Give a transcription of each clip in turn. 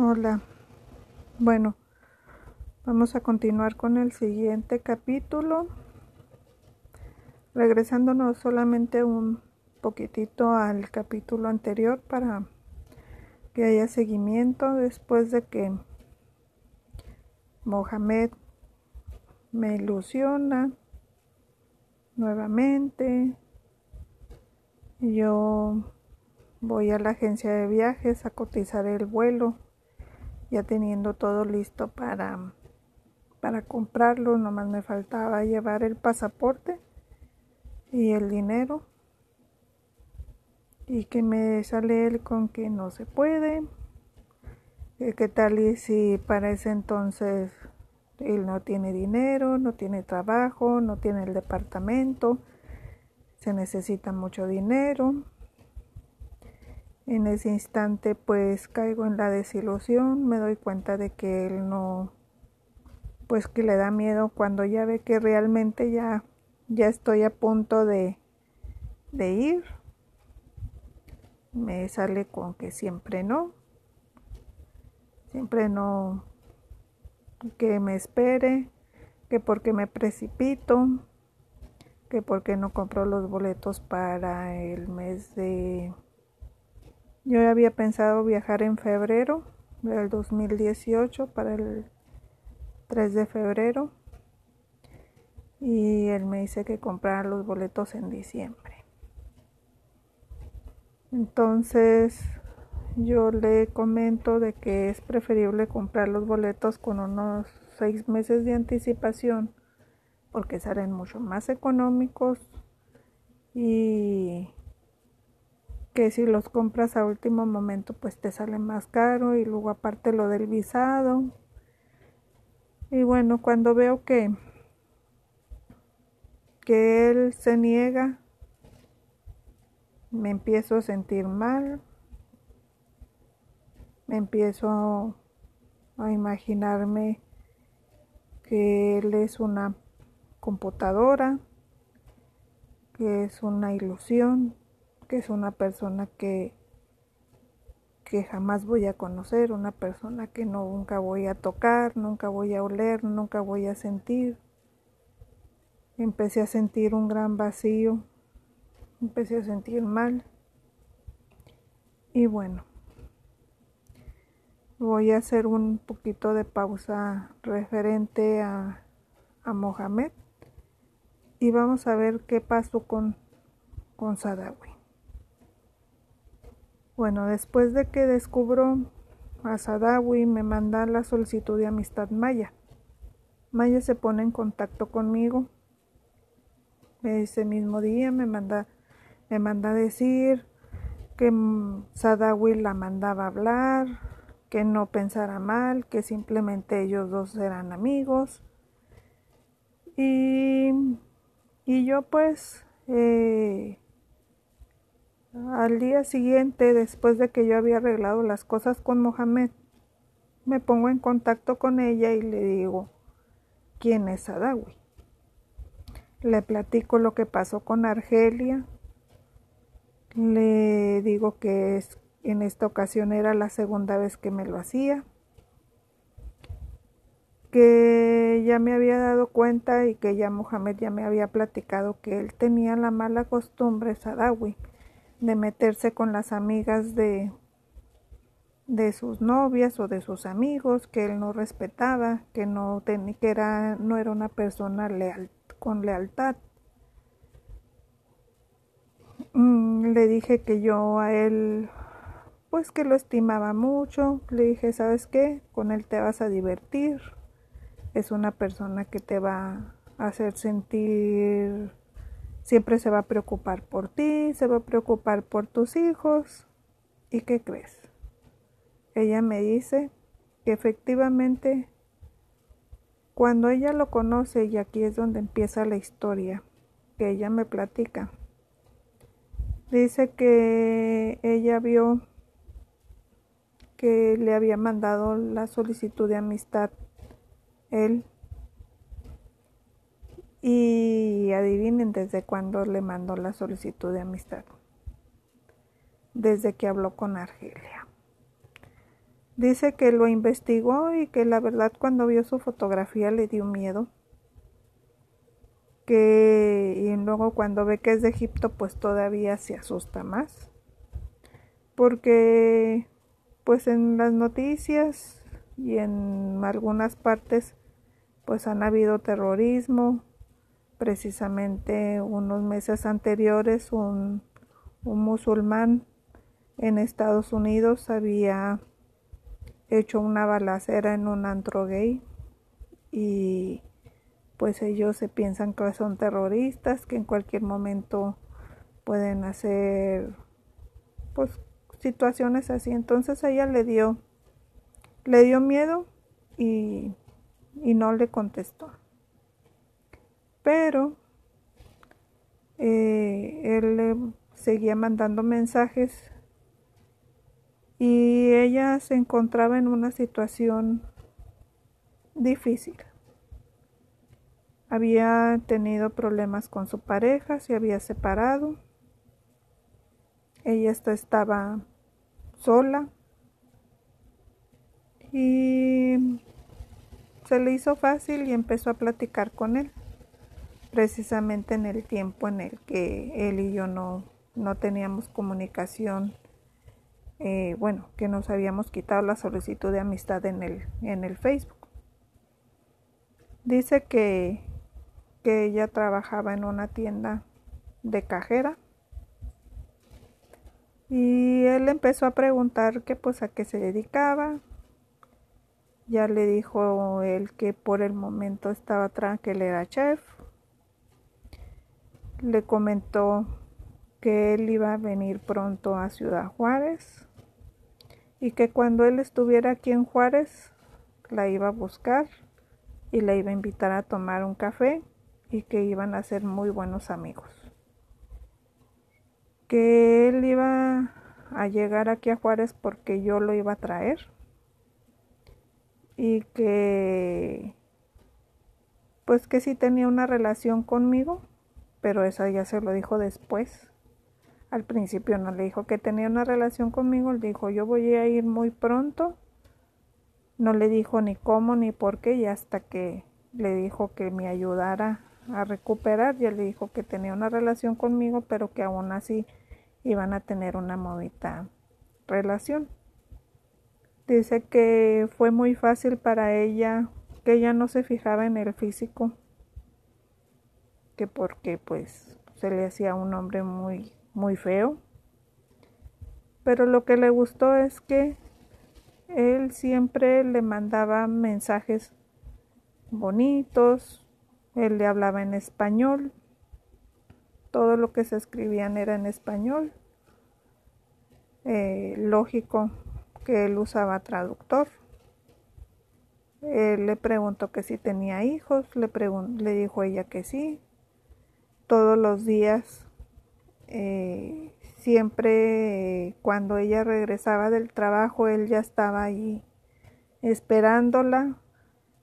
Hola. Bueno, vamos a continuar con el siguiente capítulo. Regresándonos solamente un poquitito al capítulo anterior para que haya seguimiento después de que Mohamed me ilusiona nuevamente. Yo voy a la agencia de viajes a cotizar el vuelo ya teniendo todo listo para, para comprarlo, nomás me faltaba llevar el pasaporte y el dinero. Y que me sale él con que no se puede, qué tal y si para ese entonces él no tiene dinero, no tiene trabajo, no tiene el departamento, se necesita mucho dinero en ese instante pues caigo en la desilusión, me doy cuenta de que él no, pues que le da miedo cuando ya ve que realmente ya, ya estoy a punto de, de ir. Me sale con que siempre no, siempre no, que me espere, que porque me precipito, que porque no compro los boletos para el mes de yo había pensado viajar en febrero del 2018 para el 3 de febrero y él me dice que comprara los boletos en diciembre. Entonces yo le comento de que es preferible comprar los boletos con unos seis meses de anticipación porque salen mucho más económicos y que si los compras a último momento pues te sale más caro y luego aparte lo del visado. Y bueno, cuando veo que que él se niega, me empiezo a sentir mal, me empiezo a imaginarme que él es una computadora, que es una ilusión, que es una persona que, que jamás voy a conocer, una persona que nunca voy a tocar, nunca voy a oler, nunca voy a sentir. Empecé a sentir un gran vacío, empecé a sentir mal. Y bueno, voy a hacer un poquito de pausa referente a, a Mohamed y vamos a ver qué pasó con, con Sadawi. Bueno, después de que descubro a Sadawi, me manda la solicitud de amistad Maya. Maya se pone en contacto conmigo. Ese mismo día me manda, me manda decir que Sadawi la mandaba hablar, que no pensara mal, que simplemente ellos dos eran amigos. Y, y yo pues eh, al día siguiente, después de que yo había arreglado las cosas con Mohamed, me pongo en contacto con ella y le digo, ¿quién es Adawi? Le platico lo que pasó con Argelia. Le digo que es, en esta ocasión era la segunda vez que me lo hacía. Que ya me había dado cuenta y que ya Mohamed ya me había platicado que él tenía la mala costumbre, Sadawi, de meterse con las amigas de, de sus novias o de sus amigos que él no respetaba, que no tenía, que era, no era una persona leal, con lealtad. Mm, le dije que yo a él, pues que lo estimaba mucho. Le dije, ¿sabes qué? Con él te vas a divertir. Es una persona que te va a hacer sentir Siempre se va a preocupar por ti, se va a preocupar por tus hijos. ¿Y qué crees? Ella me dice que efectivamente cuando ella lo conoce, y aquí es donde empieza la historia, que ella me platica, dice que ella vio que le había mandado la solicitud de amistad él y adivinen desde cuándo le mandó la solicitud de amistad. Desde que habló con Argelia. Dice que lo investigó y que la verdad cuando vio su fotografía le dio miedo. Que y luego cuando ve que es de Egipto pues todavía se asusta más. Porque pues en las noticias y en algunas partes pues han habido terrorismo. Precisamente unos meses anteriores un, musulmán en Estados Unidos había hecho una balacera en un antro gay y pues ellos se piensan que son terroristas, que en cualquier momento pueden hacer pues situaciones así. Entonces ella le dio le dio miedo y, y no le contestó. Pero eh, él seguía mandando mensajes y ella se encontraba en una situación difícil. Había tenido problemas con su pareja, se había separado. Ella estaba sola y se le hizo fácil y empezó a platicar con él, precisamente en el tiempo en el que él y yo no, no teníamos comunicación eh, bueno, que nos habíamos quitado la solicitud de amistad en el, en el Facebook. Dice que, que ella trabajaba en una tienda de cajera y él empezó a preguntar que pues a qué se dedicaba. Ya le dijo él que por el momento estaba él era chef. Le comentó que él iba a venir pronto a Ciudad Juárez y que cuando él estuviera aquí en Juárez la iba a buscar y la iba a invitar a tomar un café y que iban a ser muy buenos amigos. Que él iba a llegar aquí a Juárez porque yo lo iba a traer y que pues que sí tenía una relación conmigo, pero eso ya se lo dijo después al principio no le dijo que tenía una relación conmigo, le dijo yo voy a ir muy pronto. No le dijo ni cómo ni por qué y hasta que le dijo que me ayudara a recuperar, ya le dijo que tenía una relación conmigo, pero que aún así iban a tener una movida relación. Dice que fue muy fácil para ella, que ella no se fijaba en el físico, que porque pues se le hacía un hombre muy muy feo. Pero lo que le gustó es que él siempre le mandaba mensajes bonitos, él le hablaba en español, todo lo que se escribían era en español. Eh, lógico que él usaba traductor. Él le preguntó que si tenía hijos, le, le dijo ella que sí. Todos los días eh, siempre cuando ella regresaba del trabajo, él ya estaba ahí esperándola.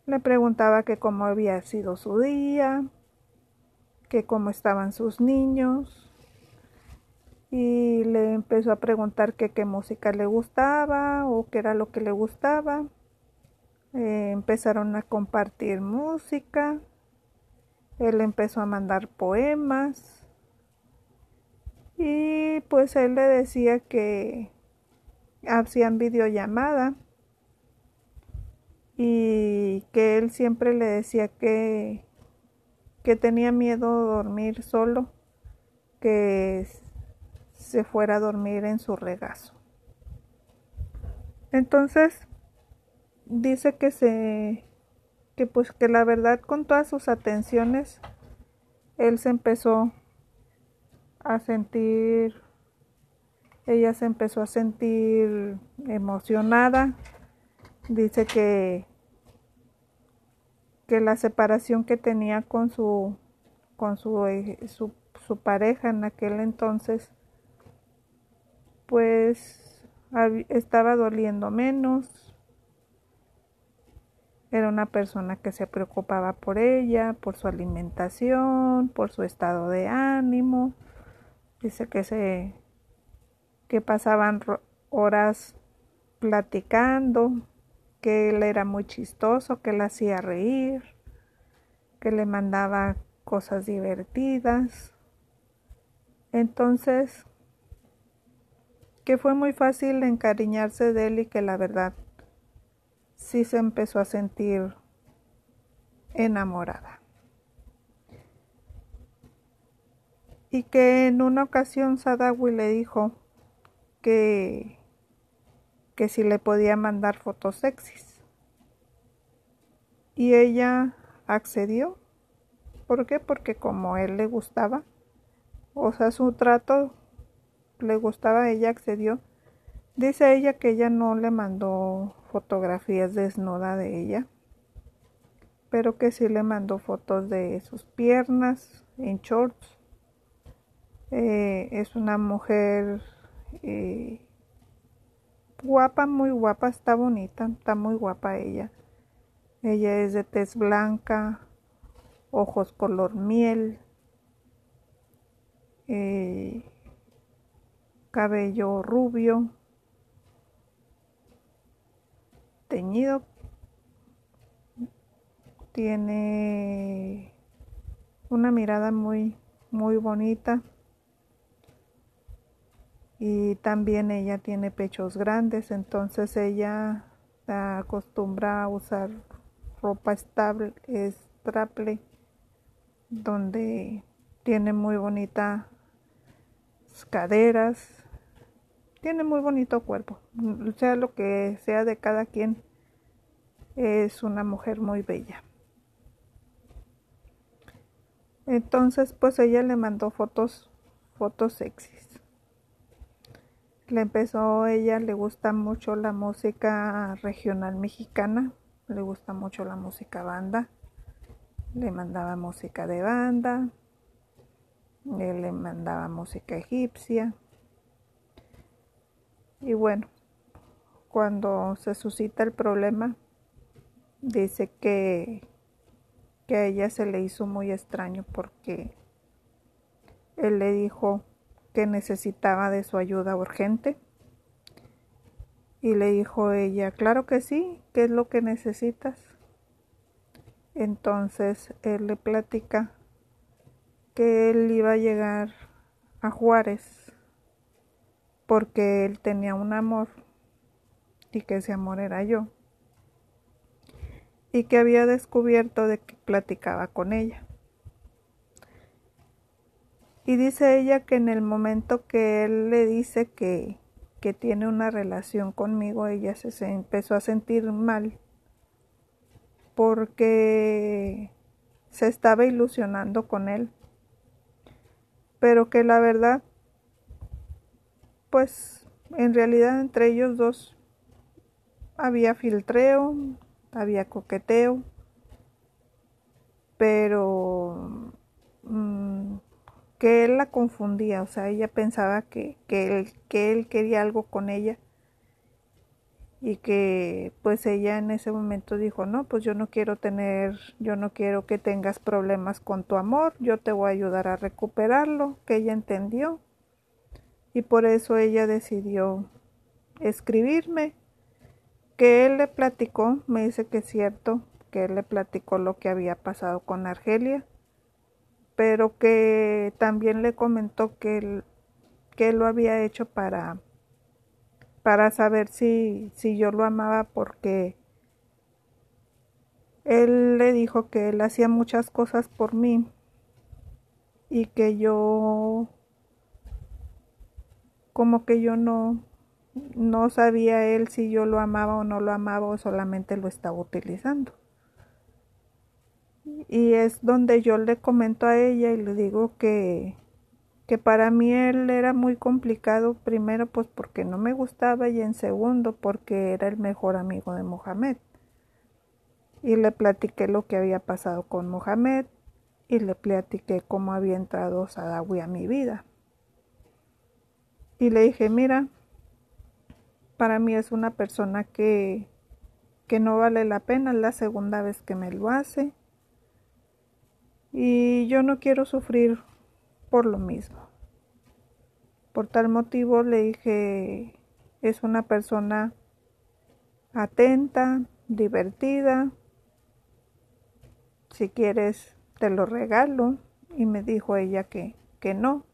Le preguntaba que cómo había sido su día, que cómo estaban sus niños. Y le empezó a preguntar que qué música le gustaba o qué era lo que le gustaba. Eh, empezaron a compartir música. Él empezó a mandar poemas y pues él le decía que hacían videollamada y que él siempre le decía que, que tenía miedo de dormir solo, que se fuera a dormir en su regazo. Entonces dice que se que pues que la verdad con todas sus atenciones él se empezó a sentir, ella se empezó a sentir emocionada. Dice que, que la separación que tenía con su, con su, eh, su, su pareja en aquel entonces, pues estaba doliendo menos. Era una persona que se preocupaba por ella, por su alimentación, por su estado de ánimo. Dice que se que pasaban horas platicando, que él era muy chistoso, que le hacía reír, que le mandaba cosas divertidas. Entonces, que fue muy fácil encariñarse de él y que la verdad sí se empezó a sentir enamorada. Y que en una ocasión Sadawi le dijo que, que si le podía mandar fotos sexys. Y ella accedió. ¿Por qué? Porque como él le gustaba, o sea, su trato le gustaba, ella accedió. Dice ella que ella no le mandó fotografías desnuda de ella, pero que sí le mandó fotos de sus piernas en shorts. Eh, es una mujer eh, guapa, muy guapa, está bonita, está muy guapa ella. Ella es de tez blanca, ojos color miel, eh, cabello rubio, teñido, tiene una mirada muy muy bonita. Y también ella tiene pechos grandes entonces ella acostumbra a usar ropa estable straple donde tiene muy bonitas caderas tiene muy bonito cuerpo, sea lo que sea de cada quien, es una mujer muy bella. Entonces, pues ella le mandó fotos, fotos sexys. Le empezó, ella le gusta mucho la música regional mexicana, le gusta mucho la música banda. Le mandaba música de banda, le mandaba música egipcia y bueno, cuando se suscita el problema, dice que, que a ella se le hizo muy extraño porque él le dijo que necesitaba de su ayuda urgente. Y le dijo ella, claro que sí, ¿qué es lo que necesitas? Entonces él le platica que él iba a llegar a Juárez porque él tenía un amor y que ese amor era yo y que había descubierto de que platicaba con ella. Y dice ella que en el momento que él le dice que, que tiene una relación conmigo, ella se, se empezó a sentir mal porque se estaba ilusionando con él, pero que la verdad pues en realidad entre ellos dos había filtreo, había coqueteo, pero mm, que él la confundía, o sea, ella pensaba que, que, él, que él quería algo con ella y que pues ella en ese momento dijo, no, pues yo no quiero tener, yo no quiero que tengas problemas con tu amor, yo te voy a ayudar a recuperarlo, que ella entendió y por eso ella decidió escribirme, que él le platicó, me dice que es cierto, que él le platicó lo que había pasado con Argelia, pero que también le comentó que él, que lo había hecho para, para saber si, si yo lo amaba porque él le dijo que él hacía muchas cosas por mí y que yo como que yo no, no sabía él si yo lo amaba o no lo amaba o solamente lo estaba utilizando. Y es donde yo le comento a ella y le digo que, que para mí él era muy complicado, primero pues porque no me gustaba y en segundo porque era el mejor amigo de Mohamed. Y le platiqué lo que había pasado con Mohamed y le platiqué cómo había entrado Sadawi a mi vida. Y le dije, mira, para mí es una persona que, que no vale la pena, la segunda vez que me lo hace. Y yo no quiero sufrir por lo mismo. Por tal motivo le dije, es una persona atenta, divertida. Si quieres, te lo regalo. Y me dijo ella que, que no,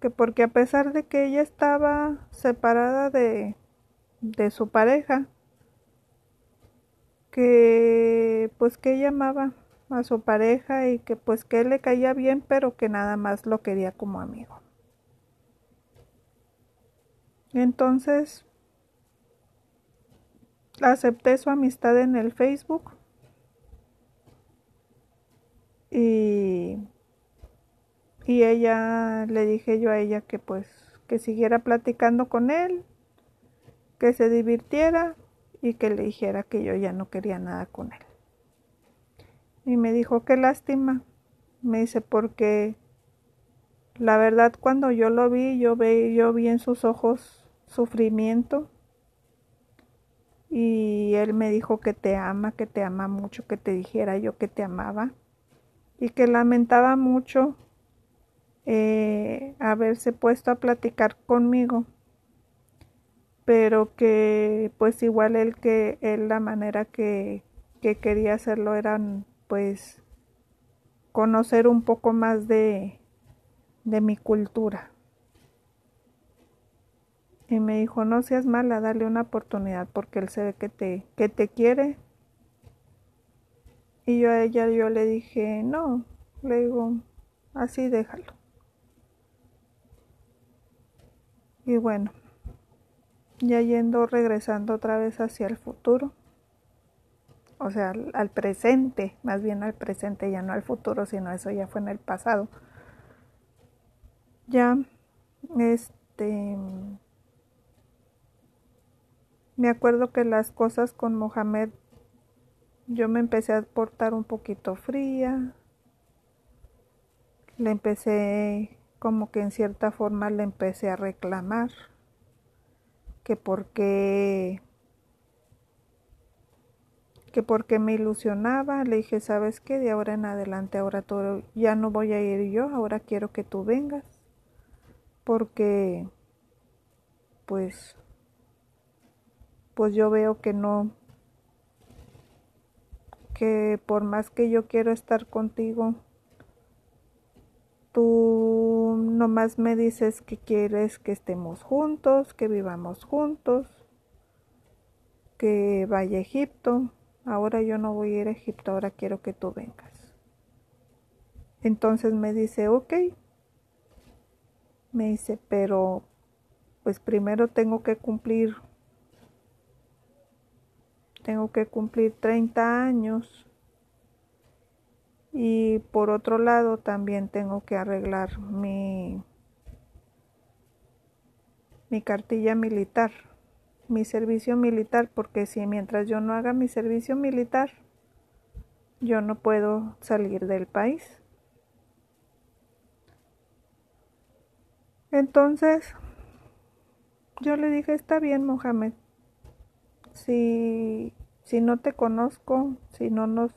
que porque a pesar de que ella estaba separada de, de su pareja, que pues que ella amaba a su pareja y que pues que él le caía bien, pero que nada más lo quería como amigo. Entonces acepté su amistad en el Facebook y, y ella le dije yo a ella que pues que siguiera platicando con él, que se divirtiera y que le dijera que yo ya no quería nada con él. Y me dijo, qué lástima. Me dice, porque la verdad cuando yo lo vi, yo, ve, yo vi en sus ojos sufrimiento y él me dijo que te ama, que te ama mucho, que te dijera yo que te amaba y que lamentaba mucho eh, haberse puesto a platicar conmigo pero que pues igual él que él la manera que, que quería hacerlo eran pues conocer un poco más de, de mi cultura y me dijo, no seas mala, dale una oportunidad porque él se ve que te, que te quiere. Y yo a ella yo le dije, no, le digo, así déjalo. Y bueno, ya yendo, regresando otra vez hacia el futuro, o sea, al, presente, más bien al presente, ya no al futuro, sino eso ya fue en el pasado. Ya, este me acuerdo que las cosas con Mohamed yo me empecé a portar un poquito fría. Le empecé como que en cierta forma le empecé a reclamar que porque que porque me ilusionaba, le dije, "¿Sabes qué? De ahora en adelante ahora todo ya no voy a ir yo, ahora quiero que tú vengas." Porque pues pues yo veo que no, que por más que yo quiero estar contigo, tú nomás me dices que quieres que estemos juntos, que vivamos juntos, que vaya a Egipto. Ahora yo no voy a ir a Egipto, ahora quiero que tú vengas. Entonces me dice, ok. Me dice, pero pues primero tengo que cumplir tengo que cumplir 30 años y por otro lado también tengo que arreglar mi, mi cartilla militar, mi servicio militar, porque si mientras yo no haga mi servicio militar, yo no puedo salir del país. Entonces, yo le dije, está bien, Mohamed, si, si no te conozco, si no nos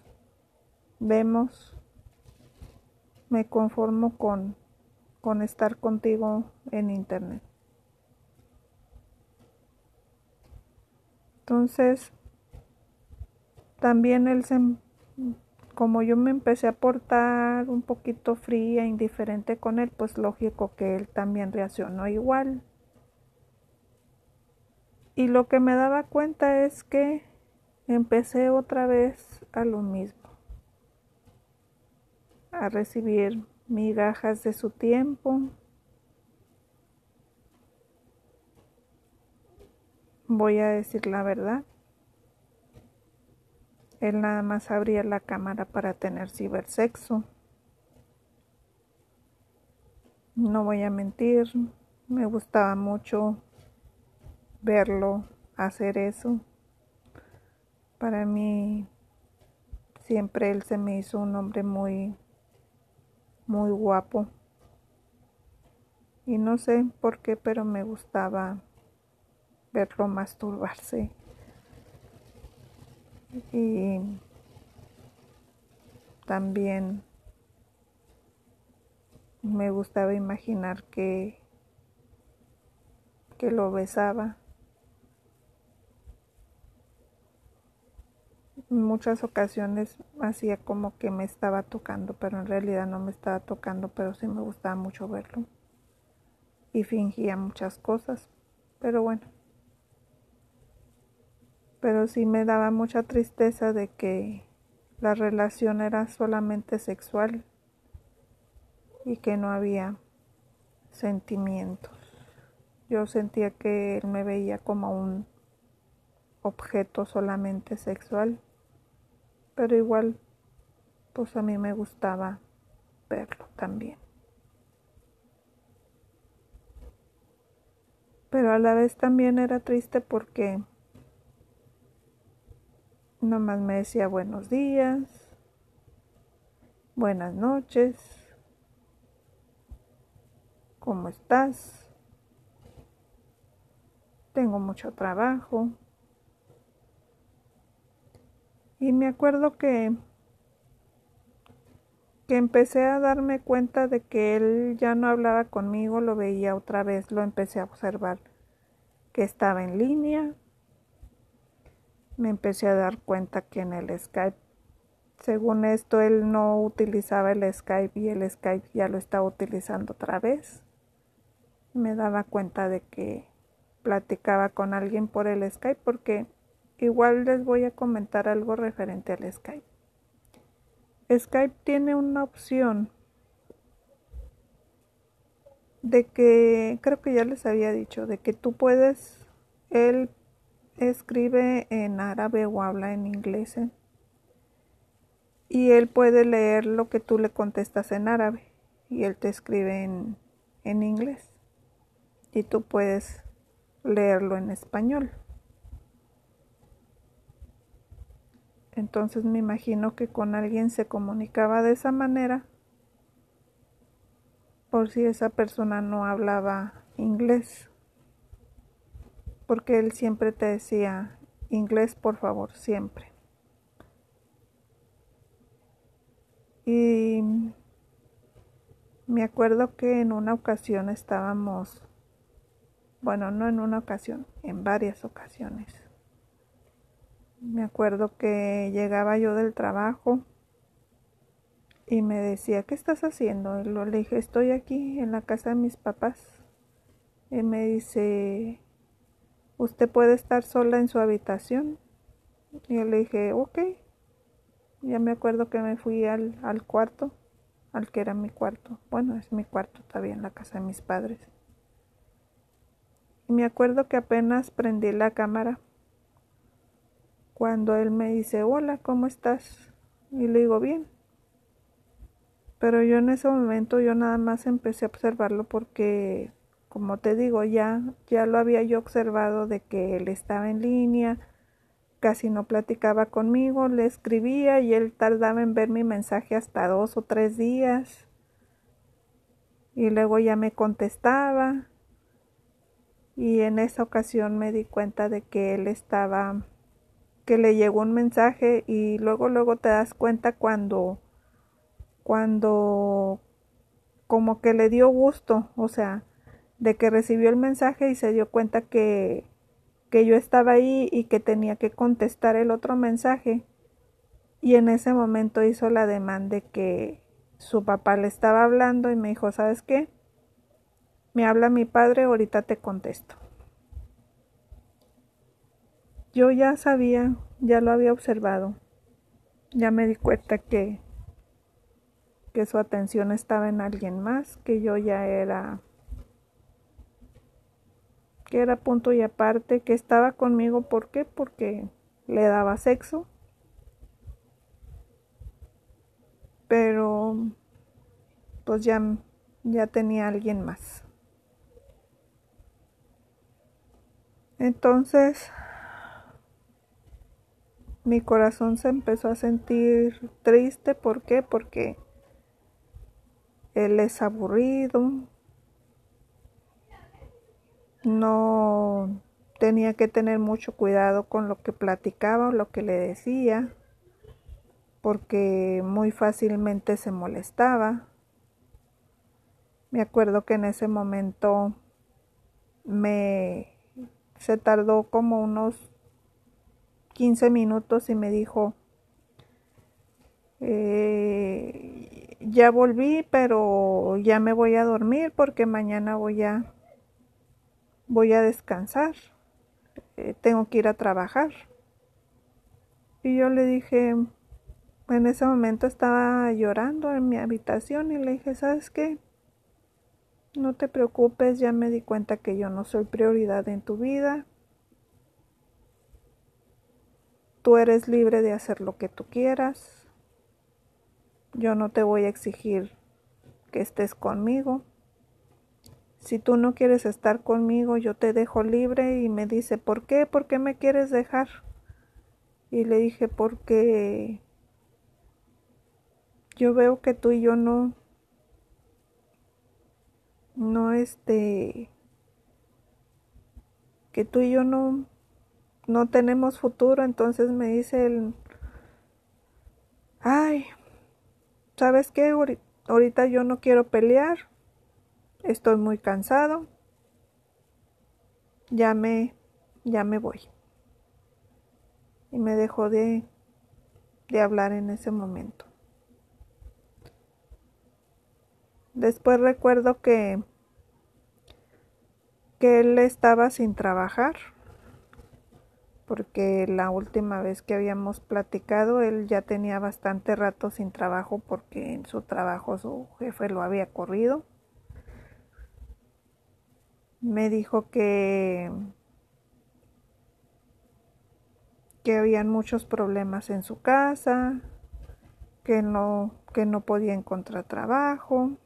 vemos, me conformo con, con estar contigo en internet. Entonces, también él se, como yo me empecé a portar un poquito fría, indiferente con él, pues lógico que él también reaccionó igual. Y lo que me daba cuenta es que empecé otra vez a lo mismo, a recibir migajas de su tiempo. Voy a decir la verdad. Él nada más abría la cámara para tener cibersexo. No voy a mentir, me gustaba mucho verlo hacer eso. Para mí siempre él se me hizo un hombre muy muy guapo. Y no sé por qué, pero me gustaba verlo masturbarse. Y también me gustaba imaginar que que lo besaba Muchas ocasiones hacía como que me estaba tocando, pero en realidad no me estaba tocando, pero sí me gustaba mucho verlo. Y fingía muchas cosas, pero bueno. Pero sí me daba mucha tristeza de que la relación era solamente sexual y que no había sentimientos. Yo sentía que él me veía como un objeto solamente sexual, pero igual pues a mí me gustaba verlo también. Pero a la vez también era triste porque nomás me decía buenos días, buenas noches, ¿cómo estás? Tengo mucho trabajo. Y me acuerdo que, que empecé a darme cuenta de que él ya no hablaba conmigo, lo veía otra vez, lo empecé a observar que estaba en línea. Me empecé a dar cuenta que en el Skype, según esto, él no utilizaba el Skype y el Skype ya lo estaba utilizando otra vez. Me daba cuenta de que platicaba con alguien por el Skype porque Igual les voy a comentar algo referente al Skype. Skype tiene una opción de que, creo que ya les había dicho, de que tú puedes, él escribe en árabe o habla en inglés ¿eh? y él puede leer lo que tú le contestas en árabe y él te escribe en, en inglés y tú puedes leerlo en español. Entonces me imagino que con alguien se comunicaba de esa manera por si esa persona no hablaba inglés. Porque él siempre te decía, inglés por favor, siempre. Y me acuerdo que en una ocasión estábamos, bueno, no en una ocasión, en varias ocasiones me acuerdo que llegaba yo del trabajo y me decía, ¿qué estás haciendo? Y le dije, estoy aquí en la casa de mis papás. Y me dice, ¿usted puede estar sola en su habitación? Y yo le dije, ok. Ya me acuerdo que me fui al, al cuarto, al que era mi cuarto. Bueno, es mi cuarto todavía en la casa de mis padres. Y me acuerdo que apenas prendí la cámara cuando él me dice, hola, ¿cómo estás? Y le digo, bien. Pero yo en ese momento yo nada más empecé a observarlo porque, como te digo, ya, ya lo había yo observado de que él estaba en línea, casi no platicaba conmigo, le escribía y él tardaba en ver mi mensaje hasta dos o tres días. Y luego ya me contestaba. Y en esa ocasión me di cuenta de que él estaba que le llegó un mensaje y luego luego te das cuenta cuando cuando como que le dio gusto, o sea, de que recibió el mensaje y se dio cuenta que que yo estaba ahí y que tenía que contestar el otro mensaje y en ese momento hizo la demanda de que su papá le estaba hablando y me dijo, ¿sabes qué? Me habla mi padre, ahorita te contesto yo ya sabía, ya lo había observado, ya me di cuenta que, que su atención estaba en alguien más, que yo ya era, que era punto y aparte, que estaba conmigo, ¿por qué? Porque le daba sexo, pero pues ya, ya tenía alguien más. Entonces, mi corazón se empezó a sentir triste. ¿Por qué? Porque él es aburrido. No tenía que tener mucho cuidado con lo que platicaba o lo que le decía, porque muy fácilmente se molestaba. Me acuerdo que en ese momento me se tardó como unos 15 minutos y me dijo, eh, ya volví, pero ya me voy a dormir porque mañana voy a voy a descansar. Eh, tengo que ir a trabajar. Y yo le dije, en ese momento estaba llorando en mi habitación y le dije, ¿sabes qué? No te preocupes, ya me di cuenta que yo no soy prioridad en tu vida. Tú eres libre de hacer lo que tú quieras. Yo no te voy a exigir que estés conmigo. Si tú no quieres estar conmigo, yo te dejo libre y me dice, ¿por qué? ¿Por qué me quieres dejar? Y le dije, porque yo veo que tú y yo no, no este, que tú y yo no, no tenemos futuro, entonces me dice él, ay, ¿sabes qué? Ahorita yo no quiero pelear, estoy muy cansado, ya me, ya me voy. Y me dejó de, de hablar en ese momento. Después recuerdo que, que él estaba sin trabajar, porque la última vez que habíamos platicado, él ya tenía bastante rato sin trabajo porque en su trabajo su jefe lo había corrido. Me dijo que que habían muchos problemas en su casa, que no, que no podía encontrar trabajo,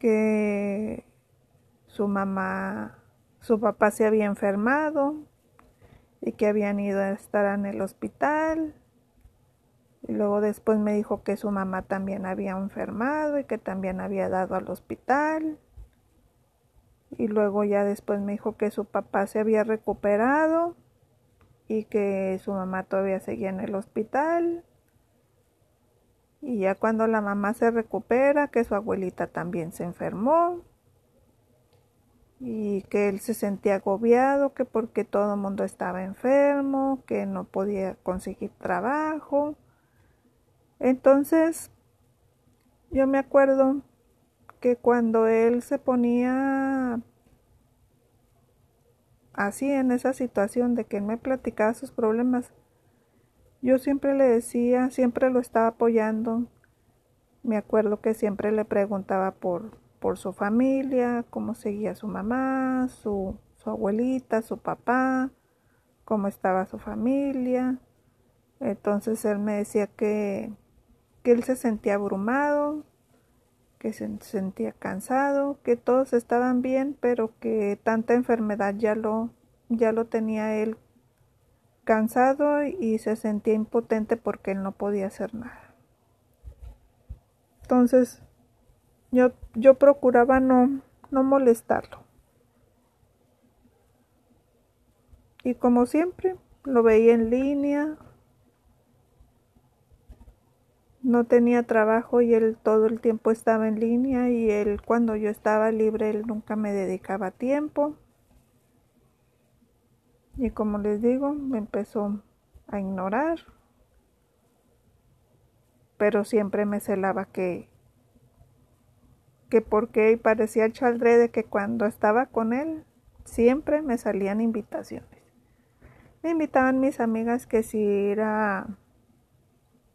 que su mamá, su papá se había enfermado y que habían ido a estar en el hospital. Y luego después me dijo que su mamá también había enfermado y que también había dado al hospital. Y luego ya después me dijo que su papá se había recuperado y que su mamá todavía seguía en el hospital y ya cuando la mamá se recupera, que su abuelita también se enfermó y que él se sentía agobiado, que porque todo el mundo estaba enfermo, que no podía conseguir trabajo. Entonces, yo me acuerdo que cuando él se ponía así en esa situación de que él me platicaba sus problemas, yo siempre le decía, siempre lo estaba apoyando. Me acuerdo que siempre le preguntaba por, por su familia, cómo seguía su mamá, su, su abuelita, su papá, cómo estaba su familia. Entonces él me decía que, que él se sentía abrumado, que se sentía cansado, que todos estaban bien, pero que tanta enfermedad ya lo, ya lo tenía él cansado y se sentía impotente porque él no podía hacer nada. Entonces, yo, yo procuraba no, no molestarlo. Y como siempre, lo veía en línea, no tenía trabajo y él todo el tiempo estaba en línea y él cuando yo estaba libre él nunca me dedicaba tiempo. Y como les digo, me empezó a ignorar. Pero siempre me celaba que que porque parecía el chaldre de que cuando estaba con él siempre me salían invitaciones. Me invitaban mis amigas que si era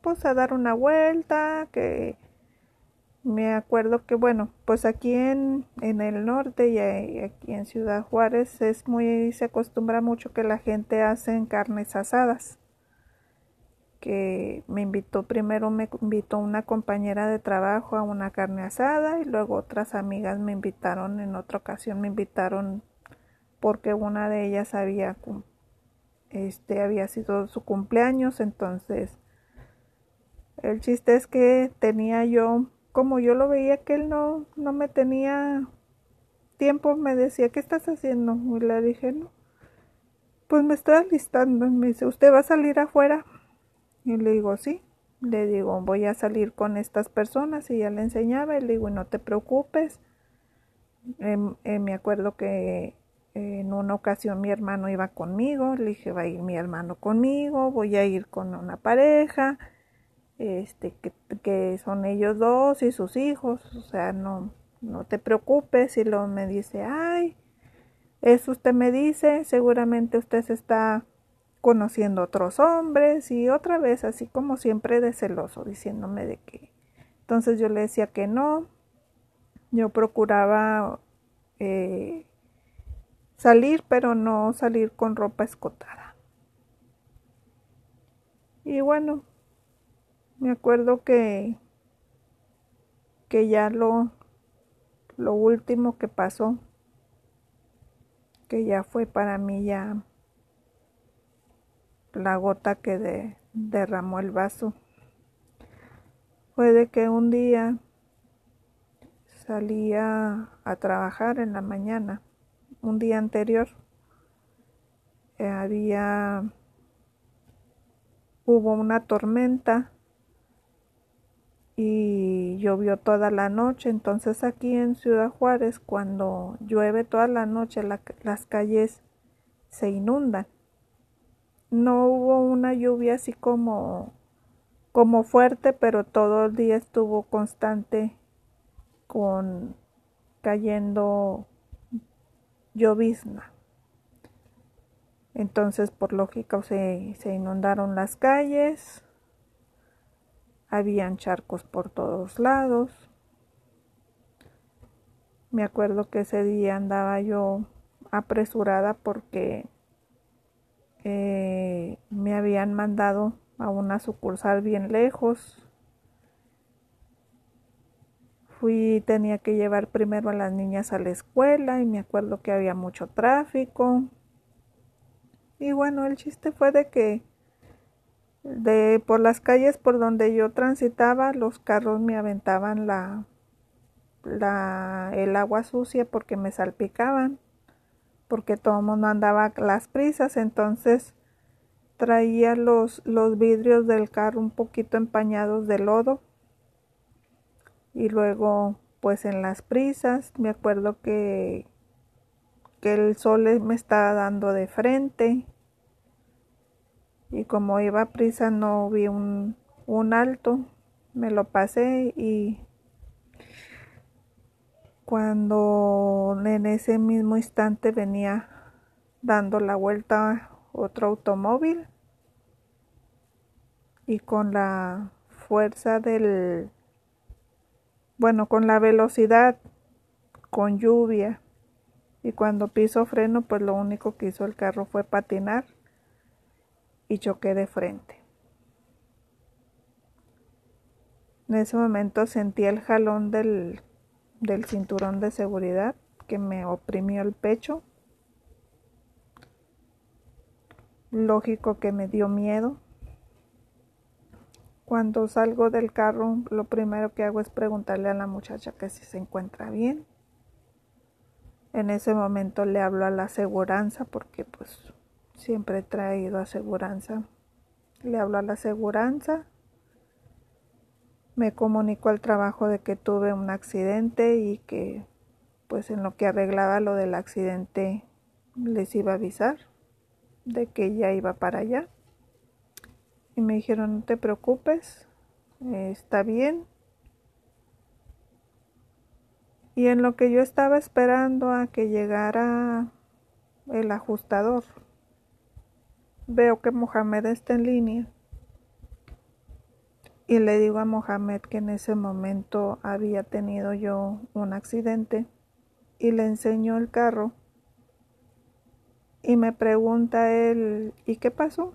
pues a dar una vuelta, que me acuerdo que, bueno, pues aquí en, en el norte y aquí en Ciudad Juárez es muy, se acostumbra mucho que la gente hace carnes asadas. Que me invitó, primero me invitó una compañera de trabajo a una carne asada y luego otras amigas me invitaron, en otra ocasión me invitaron porque una de ellas había, este, había sido su cumpleaños, entonces el chiste es que tenía yo como yo lo veía que él no, no me tenía tiempo, me decía, ¿qué estás haciendo? Y le dije, no, pues me estoy alistando. Y me dice, ¿usted va a salir afuera? Y le digo, sí. Le digo, voy a salir con estas personas y ya le enseñaba y le digo, no te preocupes. Em, eh, me acuerdo que en una ocasión mi hermano iba conmigo, le dije, va a ir mi hermano conmigo, voy a ir con una pareja este, que, que son ellos dos y sus hijos, o sea, no, no te preocupes y luego me dice, ay, eso usted me dice, seguramente usted se está conociendo otros hombres y otra vez así como siempre de celoso, diciéndome de que. Entonces yo le decía que no, yo procuraba eh, salir, pero no salir con ropa escotada. Y bueno, me acuerdo que, que ya lo, lo último que pasó, que ya fue para mí ya la gota que derramó el vaso, fue de que un día salía a trabajar en la mañana, un día anterior, eh, había, hubo una tormenta y llovió toda la noche. Entonces aquí en Ciudad Juárez, cuando llueve toda la noche, las calles se inundan. No hubo una lluvia así como, como fuerte, pero todo el día estuvo constante con cayendo llovizna. Entonces, por lógica, se, se inundaron las calles, habían charcos por todos lados. Me acuerdo que ese día andaba yo apresurada porque eh, me habían mandado a una sucursal bien lejos. Fui, tenía que llevar primero a las niñas a la escuela y me acuerdo que había mucho tráfico. Y bueno, el chiste fue de que de por las calles por donde yo transitaba los carros me aventaban la, la el agua sucia porque me salpicaban porque todo el mundo andaba las prisas entonces traía los, los vidrios del carro un poquito empañados de lodo y luego pues en las prisas. Me acuerdo que que el sol me estaba dando de frente y como iba a prisa no vi un, un alto, me lo pasé y cuando en ese mismo instante venía dando la vuelta otro automóvil y con la fuerza del bueno con la velocidad con lluvia y cuando piso freno pues lo único que hizo el carro fue patinar y choqué de frente. En ese momento sentí el jalón del, del cinturón de seguridad que me oprimió el pecho. Lógico que me dio miedo. Cuando salgo del carro, lo primero que hago es preguntarle a la muchacha que si se encuentra bien. En ese momento le hablo a la aseguranza porque pues siempre he traído aseguranza. Le hablo a la aseguranza, me comunicó al trabajo de que tuve un accidente y que pues en lo que arreglaba lo del accidente les iba a avisar de que ya iba para allá. Y me dijeron, no te preocupes, está bien. Y en lo que yo estaba esperando a que llegara el ajustador, Veo que Mohamed está en línea y le digo a Mohamed que en ese momento había tenido yo un accidente y le enseño el carro y me pregunta él ¿y qué pasó?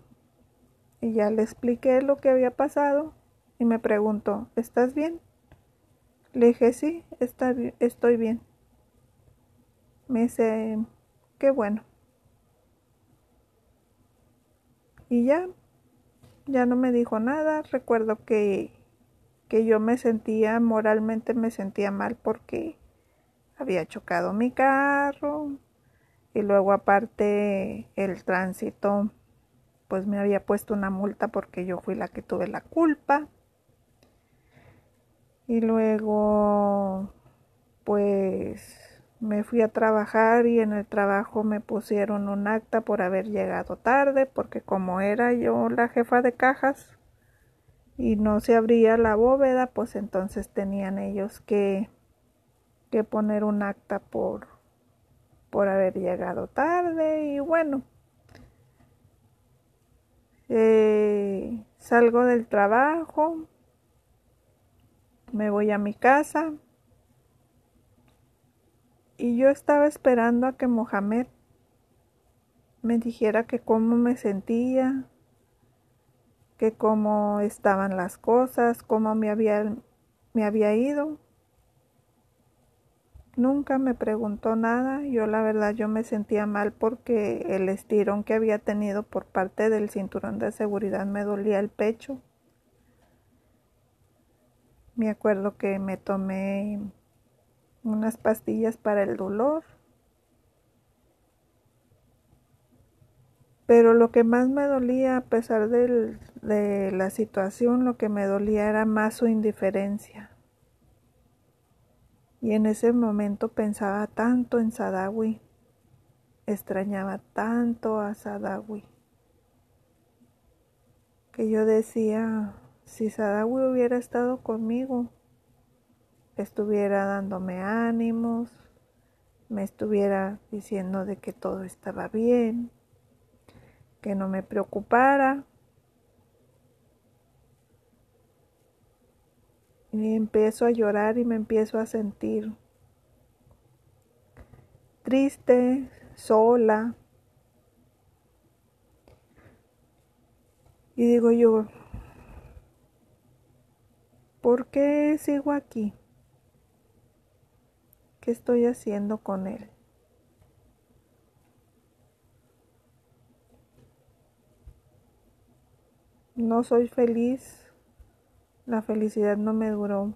Y ya le expliqué lo que había pasado y me preguntó ¿estás bien? Le dije sí, está estoy bien. Me dice qué bueno. y ya, ya no me dijo nada. Recuerdo que, que yo me sentía, moralmente me sentía mal porque había chocado mi carro y luego aparte el tránsito pues me había puesto una multa porque yo fui la que tuve la culpa. Y luego pues me fui a trabajar y en el trabajo me pusieron un acta por haber llegado tarde, porque como era yo la jefa de cajas, y no se abría la bóveda, pues entonces tenían ellos que, que poner un acta por, por haber llegado tarde y bueno, eh, salgo del trabajo, me voy a mi casa y yo estaba esperando a que Mohamed me dijera que cómo me sentía, que cómo estaban las cosas, cómo me había, me había ido. Nunca me preguntó nada, yo la verdad yo me sentía mal porque el estirón que había tenido por parte del cinturón de seguridad me dolía el pecho. Me acuerdo que me tomé unas pastillas para el dolor. Pero lo que más me dolía, a pesar de la situación, lo que me dolía era más su indiferencia. Y en ese momento pensaba tanto en Sadawi, extrañaba tanto a Sadawi, que yo decía, si Sadawi hubiera estado conmigo, estuviera dándome ánimos, me estuviera diciendo de que todo estaba bien, que no me preocupara, Y empiezo a llorar y me empiezo a sentir triste, sola. Y digo yo, ¿por qué sigo aquí? ¿Qué estoy haciendo con él? No soy feliz la felicidad no me duró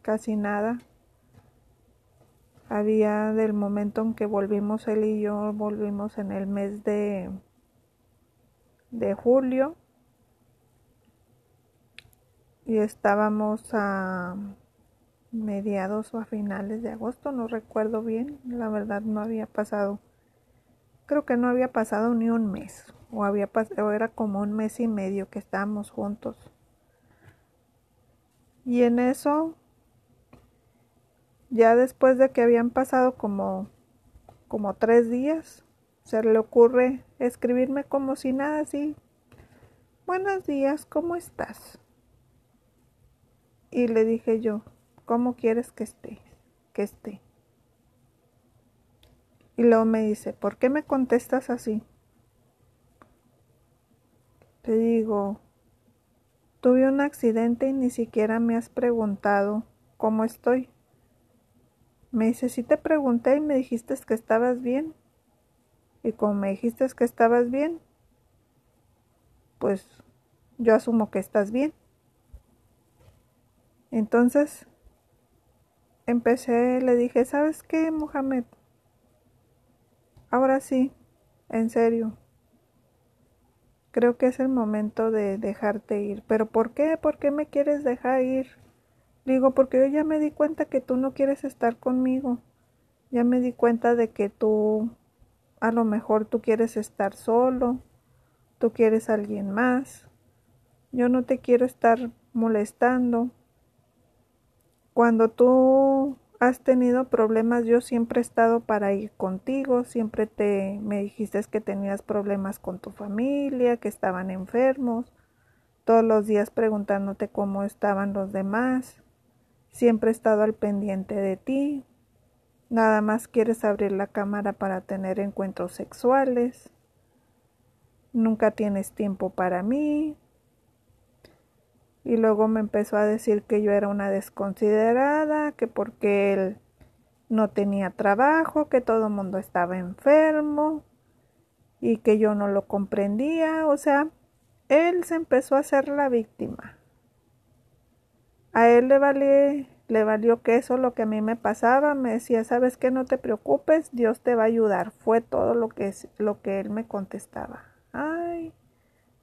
casi nada. Había del momento en que volvimos él y yo, volvimos en el mes de, de julio y estábamos a mediados o a finales de agosto, no recuerdo bien, la verdad no había pasado, creo que no había pasado ni un mes, o había pasado, era como un mes y medio que estábamos juntos. Y en eso, ya después de que habían pasado como, como tres días, se le ocurre escribirme como si nada así. Buenos días, ¿cómo estás? Y le dije yo, ¿cómo quieres que esté? Que esté. Y luego me dice, ¿por qué me contestas así? Te digo, Tuve un accidente y ni siquiera me has preguntado cómo estoy. Me dice, sí te pregunté y me dijiste que estabas bien. Y como me dijiste que estabas bien, pues yo asumo que estás bien. Entonces, empecé, le dije, ¿sabes qué, Mohamed? Ahora sí, en serio, creo que es el momento de dejarte ir. ¿Pero por qué? ¿Por qué me quieres dejar ir? Digo, porque yo ya me di cuenta que tú no quieres estar conmigo. Ya me di cuenta de que tú, a lo mejor tú quieres estar solo, tú quieres a alguien más. Yo no te quiero estar molestando. Cuando tú has tenido problemas, yo siempre he estado para ir contigo, siempre te me dijiste que tenías problemas con tu familia, que estaban enfermos, todos los días preguntándote cómo estaban los demás, siempre he estado al pendiente de ti, nada más quieres abrir la cámara para tener encuentros sexuales, nunca tienes tiempo para mí, y luego me empezó a decir que yo era una desconsiderada, que porque él no tenía trabajo, que todo el mundo estaba enfermo y que yo no lo comprendía, o sea, él se empezó a hacer la víctima. A él le valió, le valió que eso lo que a mí me pasaba, me decía, "¿Sabes qué? No te preocupes, Dios te va a ayudar." Fue todo lo que lo que él me contestaba. "Ay,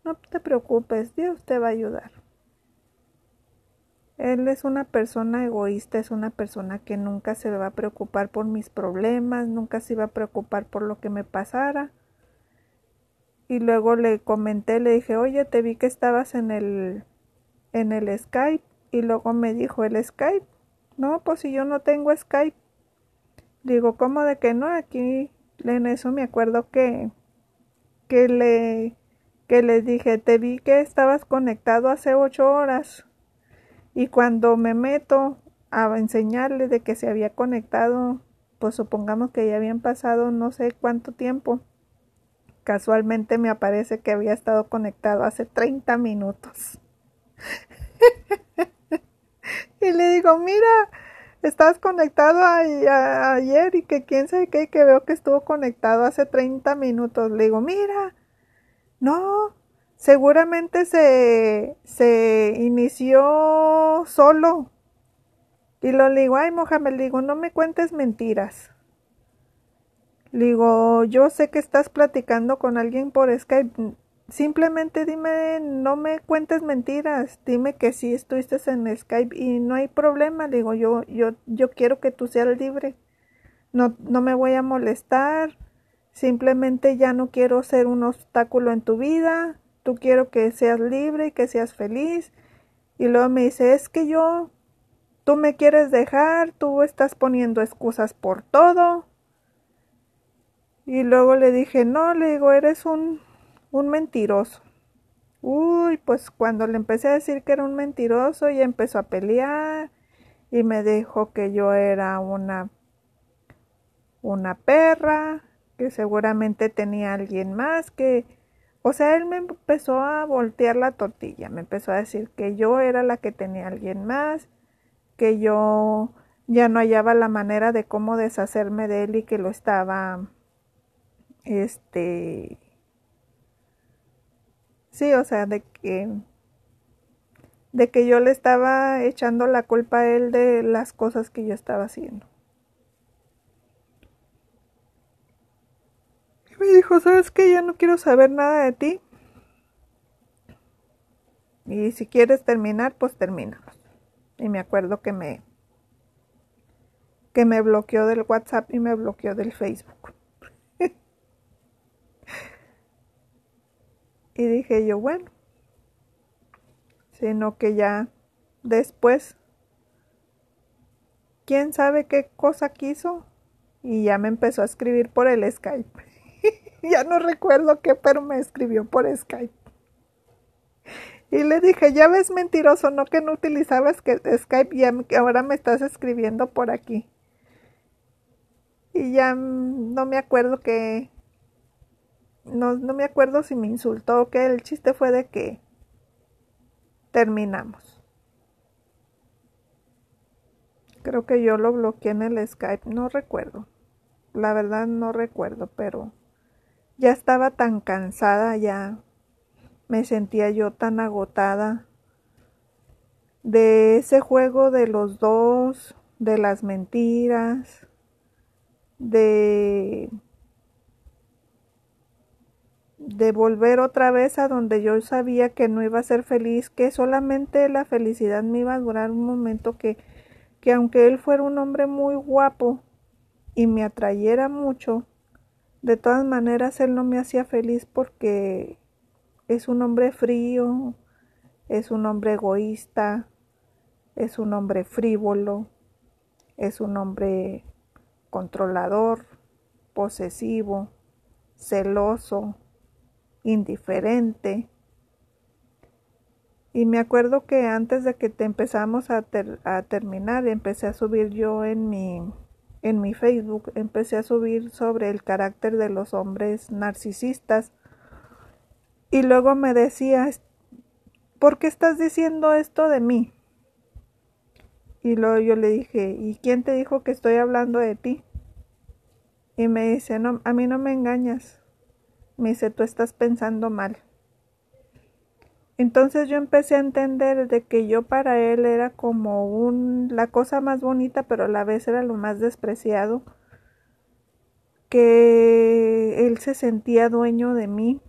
no te preocupes, Dios te va a ayudar." Él es una persona egoísta, es una persona que nunca se va a preocupar por mis problemas, nunca se iba a preocupar por lo que me pasara. Y luego le comenté, le dije, oye, te vi que estabas en el, en el Skype y luego me dijo el Skype. No, pues si yo no tengo Skype. Digo, ¿cómo de que no? Aquí en eso me acuerdo que, que le que les dije, te vi que estabas conectado hace ocho horas. Y cuando me meto a enseñarle de que se había conectado, pues supongamos que ya habían pasado no sé cuánto tiempo. Casualmente me aparece que había estado conectado hace 30 minutos. y le digo, mira, estás conectado ayer y que quién sabe qué, que veo que estuvo conectado hace 30 minutos. Le digo, mira, no, seguramente se, se inició solo. Y lo digo, ay Mohamed, digo, no me cuentes mentiras. Digo, yo sé que estás platicando con alguien por Skype. Simplemente dime, no me cuentes mentiras. Dime que sí estuviste en Skype y no hay problema. Le digo, yo, yo, yo quiero que tú seas libre. No, no me voy a molestar. Simplemente ya no quiero ser un obstáculo en tu vida. Tú quiero que seas libre y que seas feliz. Y luego me dice, es que yo, tú me quieres dejar, tú estás poniendo excusas por todo. Y luego le dije, no, le digo, eres un, un mentiroso. Uy, pues cuando le empecé a decir que era un mentiroso, y empezó a pelear y me dijo que yo era una, una perra, que seguramente tenía alguien más, que, o sea, él me empezó a voltear la tortilla, me empezó a decir que yo era la que tenía alguien más, que yo ya no hallaba la manera de cómo deshacerme de él y que lo estaba este, sí, o sea, de que, de que yo le estaba echando la culpa a él de las cosas que yo estaba haciendo. Me dijo, ¿sabes qué? Ya no quiero saber nada de ti. Y si quieres terminar, pues terminamos. Y me acuerdo que me que me bloqueó del WhatsApp y me bloqueó del Facebook. Y dije yo, bueno, sino que ya después, quién sabe qué cosa quiso y ya me empezó a escribir por el Skype. ya no recuerdo qué, pero me escribió por Skype. Y le dije, ya ves mentiroso, no que no utilizabas Skype y ahora me estás escribiendo por aquí. Y ya no me acuerdo qué, no, no me acuerdo si me insultó o qué, el chiste fue de que terminamos. Creo que yo lo bloqueé en el Skype, no recuerdo. La verdad no recuerdo, pero ya estaba tan cansada, ya me sentía yo tan agotada de ese juego de los dos, de las mentiras, de volver otra vez a donde yo sabía que no iba a ser feliz, que solamente la felicidad me iba a durar un momento que, que aunque él fuera un hombre muy guapo y me atrayera mucho, de todas maneras él no me hacía feliz porque es un hombre frío, es un hombre egoísta, es un hombre frívolo, es un hombre controlador, posesivo, celoso, indiferente. Y me acuerdo que antes de que te empezamos a, a, terminar, empecé a subir yo en mi, en mi Facebook, empecé a subir sobre el carácter de los hombres narcisistas. Y luego me decía, ¿por qué estás diciendo esto de mí? Y luego yo le dije, ¿y quién te dijo que estoy hablando de ti? Y me dice, no, a mí no me engañas. Me dice, tú estás pensando mal. Entonces yo empecé a entender de que yo para él era como un, la cosa más bonita, pero a la vez era lo más despreciado, que él se sentía dueño de mí.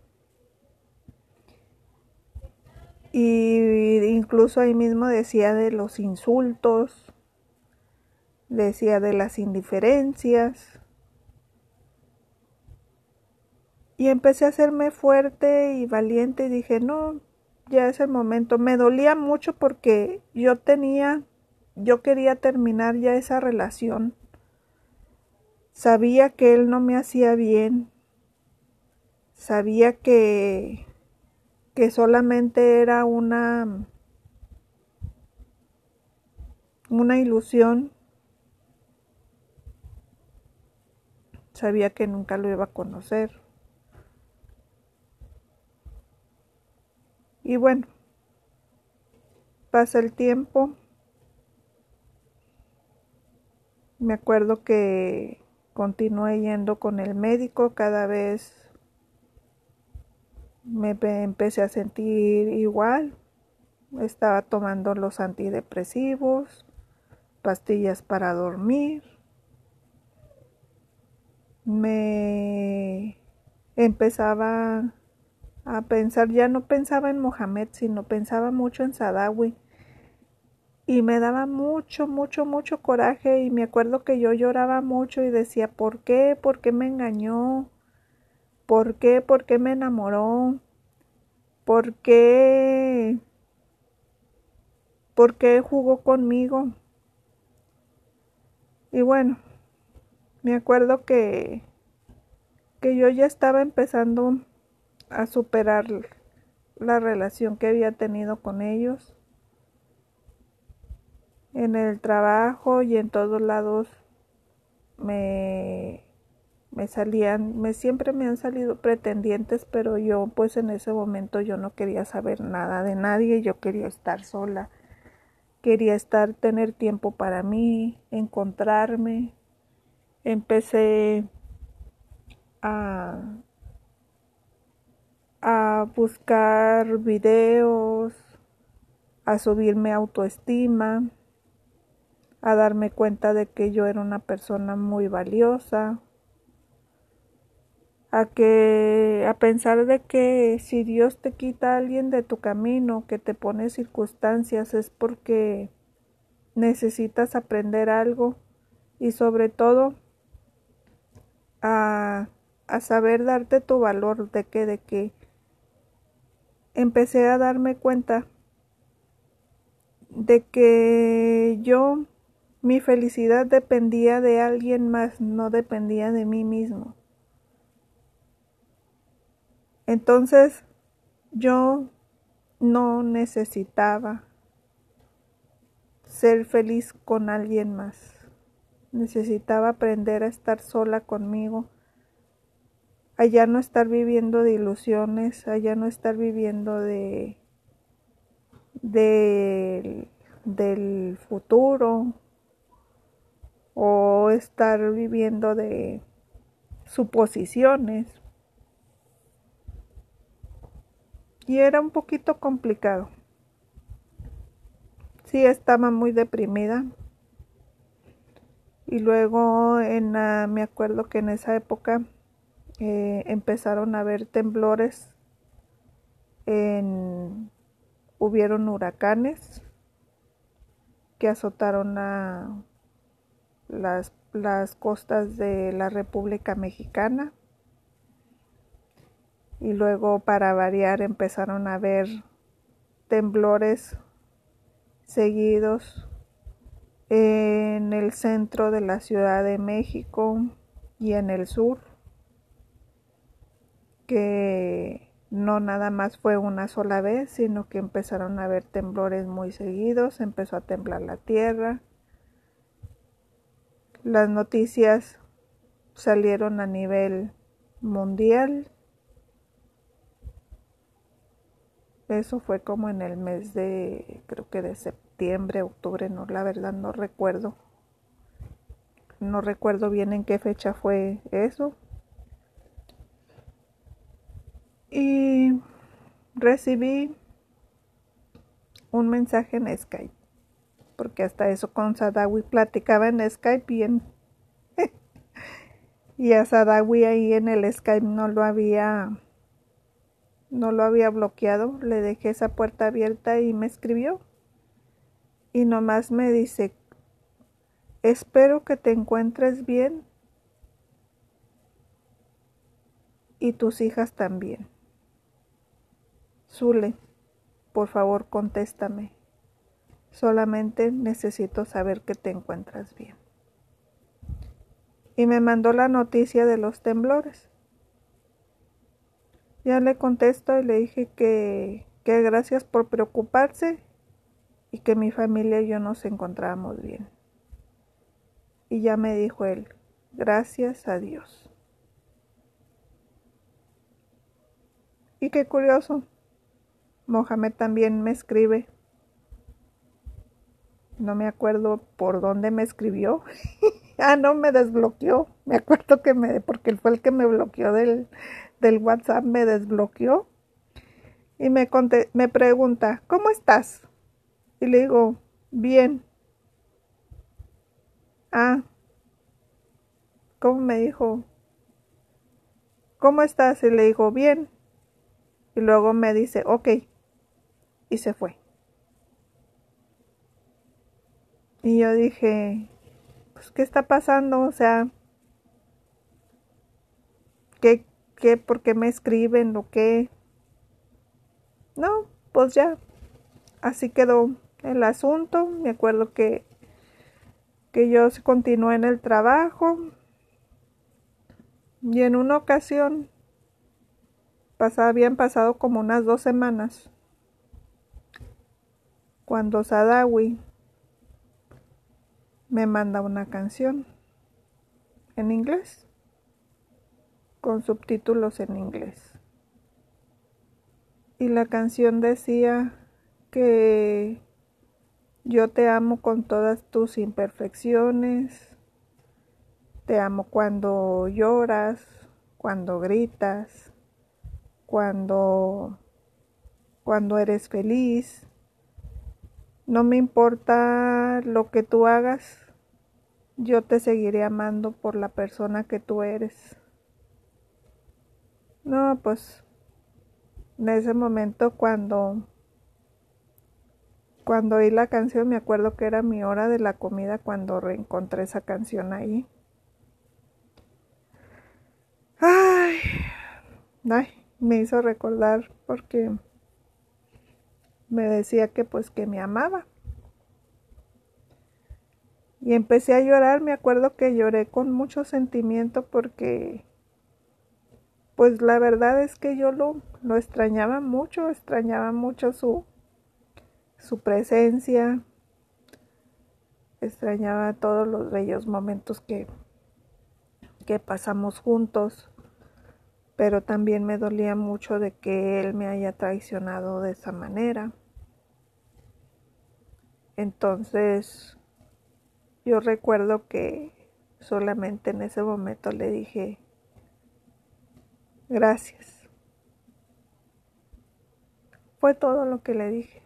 Y incluso ahí mismo decía de los insultos, decía de las indiferencias, Y empecé a hacerme fuerte y valiente y dije, no, ya es el momento. Me dolía mucho porque yo tenía, yo quería terminar ya esa relación. Sabía que él no me hacía bien. Sabía que, que solamente era una, una ilusión. Sabía que nunca lo iba a conocer. Y bueno, pasa el tiempo. Me acuerdo que continué yendo con el médico cada vez me empecé a sentir igual. Estaba tomando los antidepresivos, pastillas para dormir. Me empezaba a pensar, ya no pensaba en Mohamed, sino pensaba mucho en Sadawi. Y me daba mucho, mucho, mucho coraje y me acuerdo que yo lloraba mucho y decía, ¿por qué? ¿Por qué me engañó? ¿Por qué? ¿Por qué me enamoró? ¿Por qué? ¿Por qué jugó conmigo? Y bueno, me acuerdo que, que yo ya estaba empezando a superar la relación que había tenido con ellos. En el trabajo y en todos lados me, me salían, me siempre me han salido pretendientes, pero yo pues en ese momento yo no quería saber nada de nadie, yo quería estar sola. Quería estar, tener tiempo para mí, encontrarme. Empecé a a buscar videos, a subirme autoestima, a darme cuenta de que yo era una persona muy valiosa, a que a pensar de que si Dios te quita a alguien de tu camino, que te pone circunstancias es porque necesitas aprender algo y sobre todo a, a saber darte tu valor de que de que empecé a darme cuenta de que yo, mi felicidad dependía de alguien más, no dependía de mí mismo. Entonces yo no necesitaba ser feliz con alguien más. Necesitaba aprender a estar sola conmigo allá no estar viviendo de ilusiones, allá no estar viviendo de, del futuro o estar viviendo de suposiciones. Y era un poquito complicado. Sí, estaba muy deprimida. Y luego en me acuerdo que en esa época eh, empezaron a haber temblores, hubieron huracanes que azotaron a las, las costas de la República Mexicana. Y luego para variar empezaron a haber temblores seguidos en el centro de la Ciudad de México y en el sur que no nada más fue una sola vez, sino que empezaron a haber temblores muy seguidos, empezó a temblar la tierra. Las noticias salieron a nivel mundial. Eso fue como en el mes de, creo que de septiembre, octubre, no, la verdad no recuerdo. No recuerdo bien en qué fecha fue eso, y recibí un mensaje en Skype, porque hasta eso con Sadawi platicaba en Skype y, y a Sadawi ahí en el Skype no lo había no lo había bloqueado, le dejé esa puerta abierta y me escribió y nomás me dice espero que te encuentres bien y tus hijas también. Zule. por favor contéstame. Solamente necesito saber que te encuentras bien. Y me mandó la noticia de los temblores. Ya le contesto y le dije que, que gracias por preocuparse y que mi familia y yo nos encontrábamos bien. Y ya me dijo él, gracias a Dios. Y qué curioso, Mohamed también me escribe. No me acuerdo por dónde me escribió. ah, no, me desbloqueó. Me acuerdo que me, porque fue el que me bloqueó del, del WhatsApp, me desbloqueó. Y me, me pregunta, ¿cómo estás? Y le digo, bien. Ah, ¿cómo me dijo? ¿Cómo estás? Y le digo, bien. Y luego me dice, ok. Y se fue. Y yo dije, pues, ¿qué está pasando? O sea, ¿qué, qué, por qué me escriben o qué? No, pues ya, así quedó el asunto. Me acuerdo que, que yo continué en el trabajo y en una ocasión habían pasado como unas dos semanas cuando Sadawi me manda una canción en inglés con subtítulos en inglés y la canción decía que yo te amo con todas tus imperfecciones, te amo cuando lloras, cuando gritas, cuando cuando eres feliz. No me importa lo que tú hagas, yo te seguiré amando por la persona que tú eres. No, pues en ese momento cuando cuando oí la canción me acuerdo que era mi hora de la comida cuando reencontré esa canción ahí. Ay, ay, me hizo recordar porque me decía que pues que me amaba. Y empecé a llorar, me acuerdo que lloré con mucho sentimiento porque pues la verdad es que yo lo, lo extrañaba mucho, extrañaba mucho su, su presencia, extrañaba todos los bellos momentos que, que pasamos juntos, pero también me dolía mucho de que él me haya traicionado de esa manera. Entonces, yo recuerdo que solamente en ese momento le dije, gracias. Fue todo lo que le dije.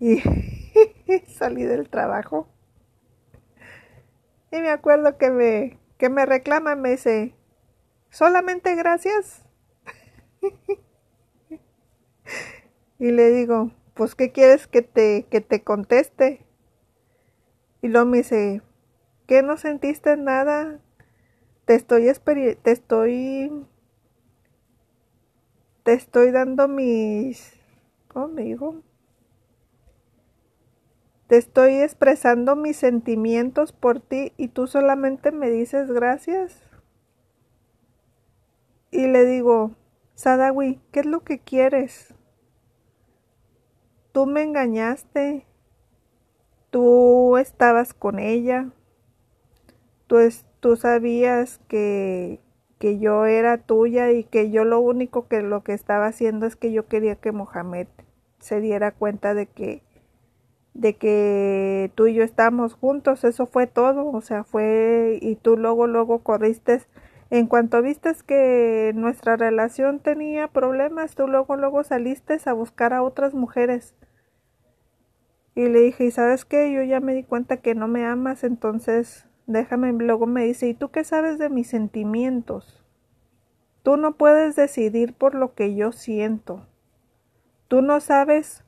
y salí del trabajo. Y me acuerdo que me, que me reclama, me dice, solamente gracias. y le digo, pues, ¿qué quieres que te, que te conteste? Y luego me dice, ¿qué no sentiste nada? Te estoy, te estoy, te estoy dando mis, ¿cómo me digo? Te estoy expresando mis sentimientos por ti y tú solamente me dices gracias. Y le digo, Sadawi, ¿qué es lo que quieres? Tú me engañaste. Tú estabas con ella. Tú, sabías que, que yo era tuya y que yo lo único que lo que estaba haciendo es que yo quería que Mohamed se diera cuenta de que de que tú y yo estábamos juntos, eso fue todo, o sea, fue y tú luego, luego corriste, en cuanto viste que nuestra relación tenía problemas, tú luego, luego saliste a buscar a otras mujeres. Y le dije, ¿y sabes qué? Yo ya me di cuenta que no me amas, entonces déjame, luego me dice, ¿y tú qué sabes de mis sentimientos? Tú no puedes decidir por lo que yo siento. Tú no sabes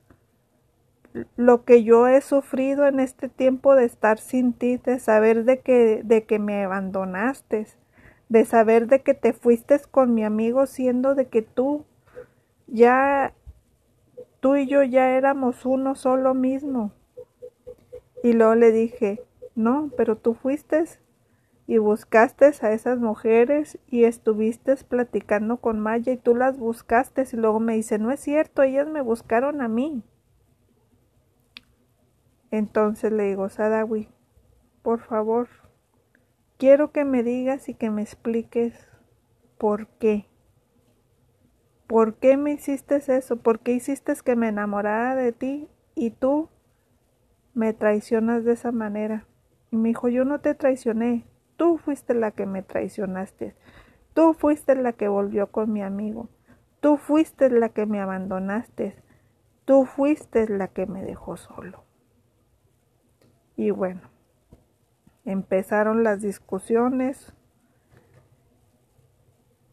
lo que yo he sufrido en este tiempo de estar sin ti, de saber de que, de que me abandonaste, de saber de que te fuiste con mi amigo siendo de que tú ya tú y yo ya éramos uno solo mismo. Y luego le dije, no, pero tú fuiste y buscaste a esas mujeres y estuviste platicando con Maya y tú las buscaste y luego me dice, no es cierto, ellas me buscaron a mí. Entonces le digo, Sadawi, por favor, quiero que me digas y que me expliques por qué. ¿Por qué me hiciste eso? ¿Por qué hiciste que me enamorara de ti y tú me traicionas de esa manera? Y me dijo, yo no te traicioné, Tú fuiste la que me traicionaste. Tú fuiste la que volvió con mi amigo. Tú fuiste la que me abandonaste. Tú fuiste la que me dejó solo. Y bueno, empezaron las discusiones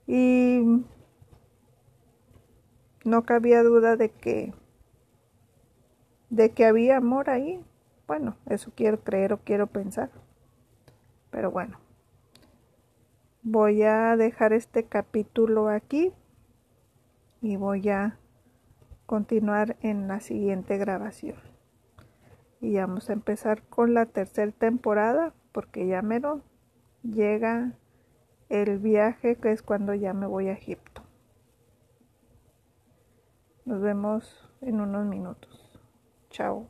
y no cabía duda de que de que había amor ahí. Bueno, eso quiero creer o quiero pensar. Pero bueno, voy a dejar este capítulo aquí y voy a continuar en la siguiente grabación. Y vamos a empezar con la tercera temporada porque ya mero llega el viaje que es cuando ya me voy a Egipto. Nos vemos en unos minutos. Chao.